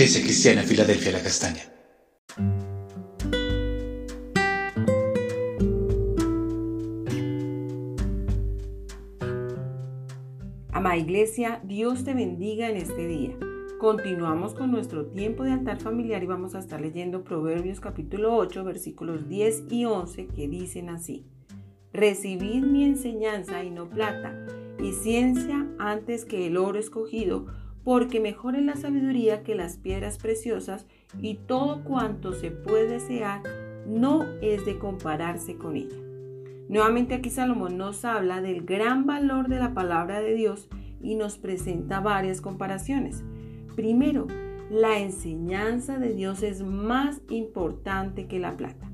Iglesia Cristiana Filadelfia La Castaña. Amada Iglesia, Dios te bendiga en este día. Continuamos con nuestro tiempo de altar familiar y vamos a estar leyendo Proverbios capítulo 8 versículos 10 y 11 que dicen así. Recibid mi enseñanza y no plata, y ciencia antes que el oro escogido, porque mejor es la sabiduría que las piedras preciosas, y todo cuanto se puede desear no es de compararse con ella. Nuevamente aquí Salomón nos habla del gran valor de la palabra de Dios y nos presenta varias comparaciones. Primero, la enseñanza de Dios es más importante que la plata.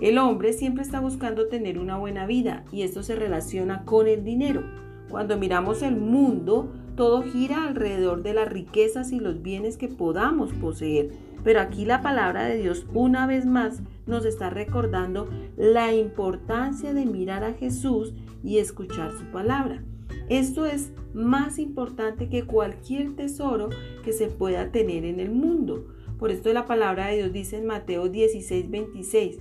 El hombre siempre está buscando tener una buena vida y esto se relaciona con el dinero. Cuando miramos el mundo, todo gira alrededor de las riquezas y los bienes que podamos poseer. Pero aquí la palabra de Dios una vez más nos está recordando la importancia de mirar a Jesús y escuchar su palabra. Esto es más importante que cualquier tesoro que se pueda tener en el mundo. Por esto la palabra de Dios dice en Mateo 16, 26,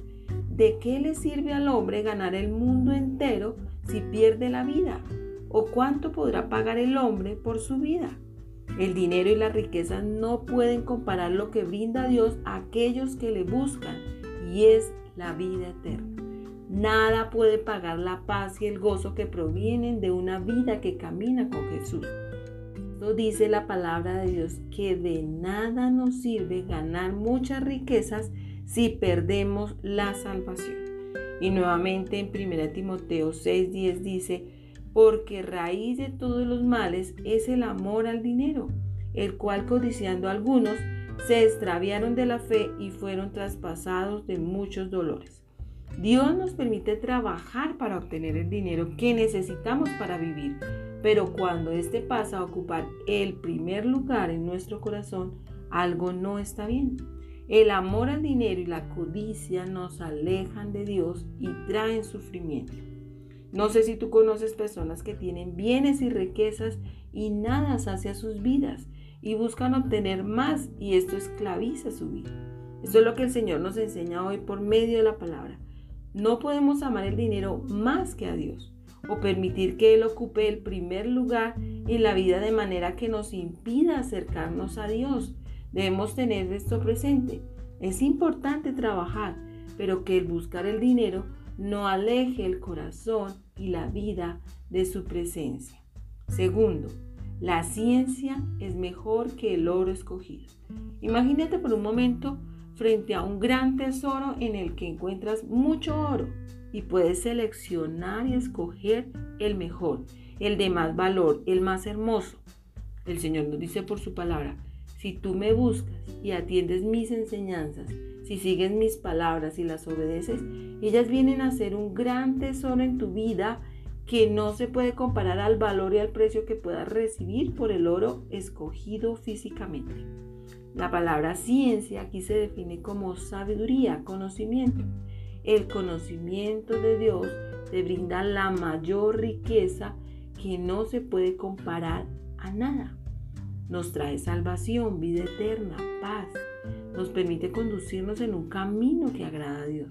¿de qué le sirve al hombre ganar el mundo entero si pierde la vida? ¿O cuánto podrá pagar el hombre por su vida? El dinero y la riqueza no pueden comparar lo que brinda Dios a aquellos que le buscan y es la vida eterna. Nada puede pagar la paz y el gozo que provienen de una vida que camina con Jesús. Esto dice la palabra de Dios que de nada nos sirve ganar muchas riquezas si perdemos la salvación. Y nuevamente en 1 Timoteo 6:10 dice, porque raíz de todos los males es el amor al dinero, el cual codiciando algunos se extraviaron de la fe y fueron traspasados de muchos dolores. Dios nos permite trabajar para obtener el dinero que necesitamos para vivir, pero cuando éste pasa a ocupar el primer lugar en nuestro corazón, algo no está bien. El amor al dinero y la codicia nos alejan de Dios y traen sufrimiento. No sé si tú conoces personas que tienen bienes y riquezas y nada sacia sus vidas y buscan obtener más y esto esclaviza su vida. Esto es lo que el Señor nos enseña hoy por medio de la palabra. No podemos amar el dinero más que a Dios o permitir que Él ocupe el primer lugar en la vida de manera que nos impida acercarnos a Dios. Debemos tener esto presente. Es importante trabajar, pero que el buscar el dinero no aleje el corazón y la vida de su presencia. Segundo, la ciencia es mejor que el oro escogido. Imagínate por un momento frente a un gran tesoro en el que encuentras mucho oro y puedes seleccionar y escoger el mejor, el de más valor, el más hermoso. El Señor nos dice por su palabra, si tú me buscas y atiendes mis enseñanzas, si sigues mis palabras y las obedeces, ellas vienen a ser un gran tesoro en tu vida que no se puede comparar al valor y al precio que puedas recibir por el oro escogido físicamente. La palabra ciencia aquí se define como sabiduría, conocimiento. El conocimiento de Dios te brinda la mayor riqueza que no se puede comparar a nada. Nos trae salvación, vida eterna, paz. Nos permite conducirnos en un camino que agrada a Dios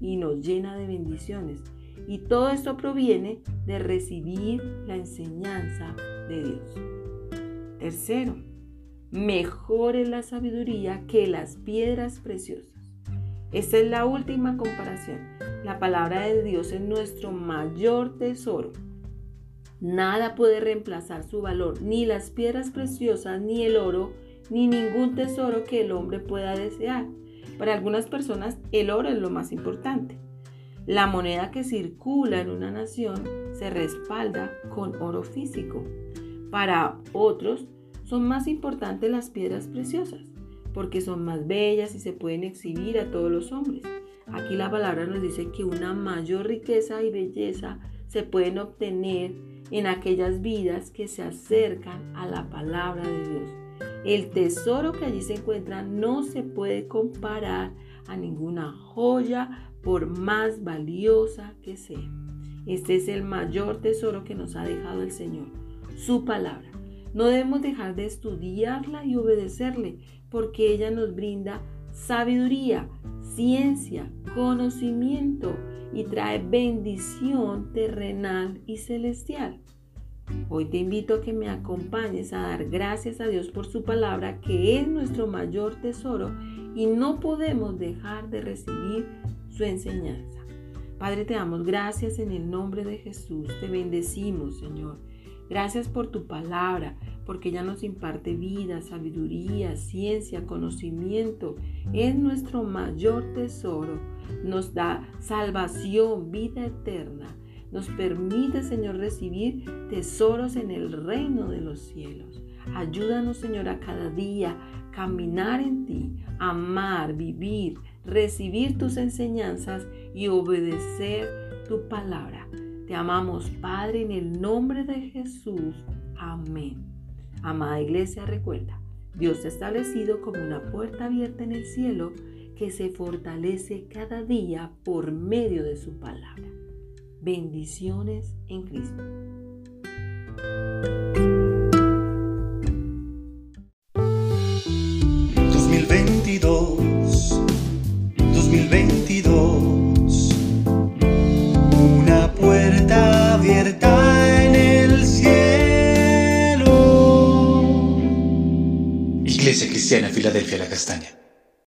y nos llena de bendiciones. Y todo esto proviene de recibir la enseñanza de Dios. Tercero, mejor es la sabiduría que las piedras preciosas. Esta es la última comparación. La palabra de Dios es nuestro mayor tesoro. Nada puede reemplazar su valor, ni las piedras preciosas, ni el oro, ni ningún tesoro que el hombre pueda desear. Para algunas personas el oro es lo más importante. La moneda que circula en una nación se respalda con oro físico. Para otros son más importantes las piedras preciosas, porque son más bellas y se pueden exhibir a todos los hombres. Aquí la palabra nos dice que una mayor riqueza y belleza se pueden obtener en aquellas vidas que se acercan a la palabra de Dios. El tesoro que allí se encuentra no se puede comparar a ninguna joya por más valiosa que sea. Este es el mayor tesoro que nos ha dejado el Señor, su palabra. No debemos dejar de estudiarla y obedecerle, porque ella nos brinda sabiduría, ciencia, conocimiento y trae bendición terrenal y celestial. Hoy te invito a que me acompañes a dar gracias a Dios por su palabra, que es nuestro mayor tesoro y no podemos dejar de recibir su enseñanza. Padre, te damos gracias en el nombre de Jesús. Te bendecimos, Señor. Gracias por tu palabra, porque ella nos imparte vida, sabiduría, ciencia, conocimiento. Es nuestro mayor tesoro. Nos da salvación, vida eterna nos permite, Señor, recibir tesoros en el reino de los cielos. Ayúdanos, Señor, a cada día caminar en ti, amar, vivir, recibir tus enseñanzas y obedecer tu palabra. Te amamos, Padre, en el nombre de Jesús. Amén. Amada iglesia, recuerda, Dios te ha establecido como una puerta abierta en el cielo que se fortalece cada día por medio de su palabra. Bendiciones en Cristo. ...2022... ...2022... ...una puerta abierta en el cielo... Iglesia Cristiana Filadelfia La Castaña